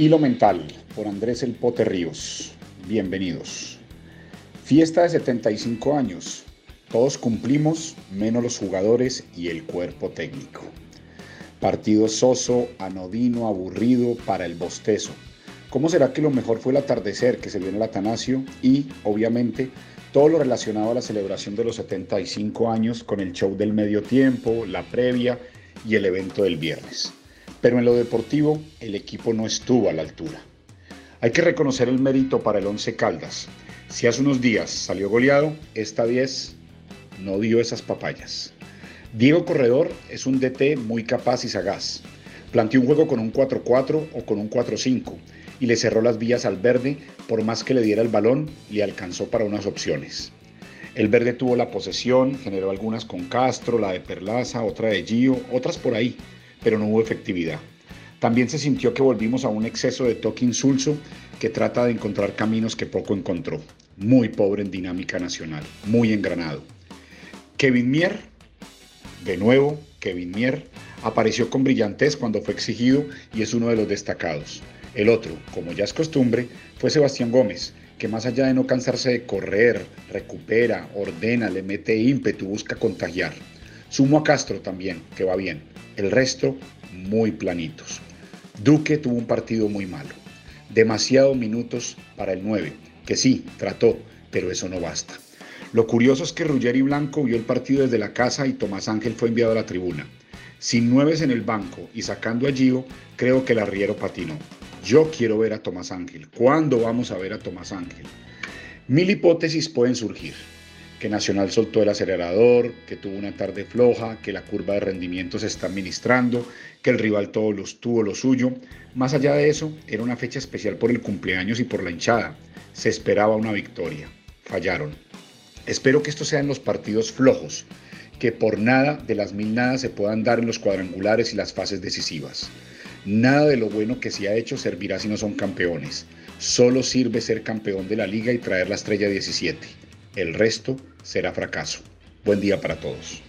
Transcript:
Hilo Mental por Andrés El Pote Ríos. Bienvenidos. Fiesta de 75 años. Todos cumplimos, menos los jugadores y el cuerpo técnico. Partido soso, anodino, aburrido para el bostezo. ¿Cómo será que lo mejor fue el atardecer que se vio en el Atanasio y, obviamente, todo lo relacionado a la celebración de los 75 años con el show del medio tiempo, la previa y el evento del viernes? Pero en lo deportivo el equipo no estuvo a la altura. Hay que reconocer el mérito para el Once Caldas. Si hace unos días salió goleado, esta vez no dio esas papayas. Diego Corredor es un DT muy capaz y sagaz. Planteó un juego con un 4-4 o con un 4-5 y le cerró las vías al verde por más que le diera el balón, le alcanzó para unas opciones. El verde tuvo la posesión, generó algunas con Castro, la de Perlaza, otra de Gio, otras por ahí, pero no hubo efectividad. También se sintió que volvimos a un exceso de toque insulso que trata de encontrar caminos que poco encontró. Muy pobre en dinámica nacional, muy engranado. Kevin Mier, de nuevo, Kevin Mier, apareció con brillantez cuando fue exigido y es uno de los destacados. El otro, como ya es costumbre, fue Sebastián Gómez, que más allá de no cansarse de correr, recupera, ordena, le mete ímpetu, busca contagiar. Sumo a Castro también, que va bien. El resto, muy planitos. Duque tuvo un partido muy malo. Demasiados minutos para el 9, que sí, trató, pero eso no basta. Lo curioso es que Ruggeri Blanco vio el partido desde la casa y Tomás Ángel fue enviado a la tribuna. Sin nueves en el banco y sacando a Gio, creo que el arriero patinó. Yo quiero ver a Tomás Ángel. ¿Cuándo vamos a ver a Tomás Ángel? Mil hipótesis pueden surgir que Nacional soltó el acelerador, que tuvo una tarde floja, que la curva de rendimiento se está administrando, que el rival todo los tuvo lo suyo. Más allá de eso, era una fecha especial por el cumpleaños y por la hinchada. Se esperaba una victoria. Fallaron. Espero que esto sean los partidos flojos, que por nada de las mil nada se puedan dar en los cuadrangulares y las fases decisivas. Nada de lo bueno que se ha hecho servirá si no son campeones. Solo sirve ser campeón de la liga y traer la estrella 17. El resto será fracaso. Buen día para todos.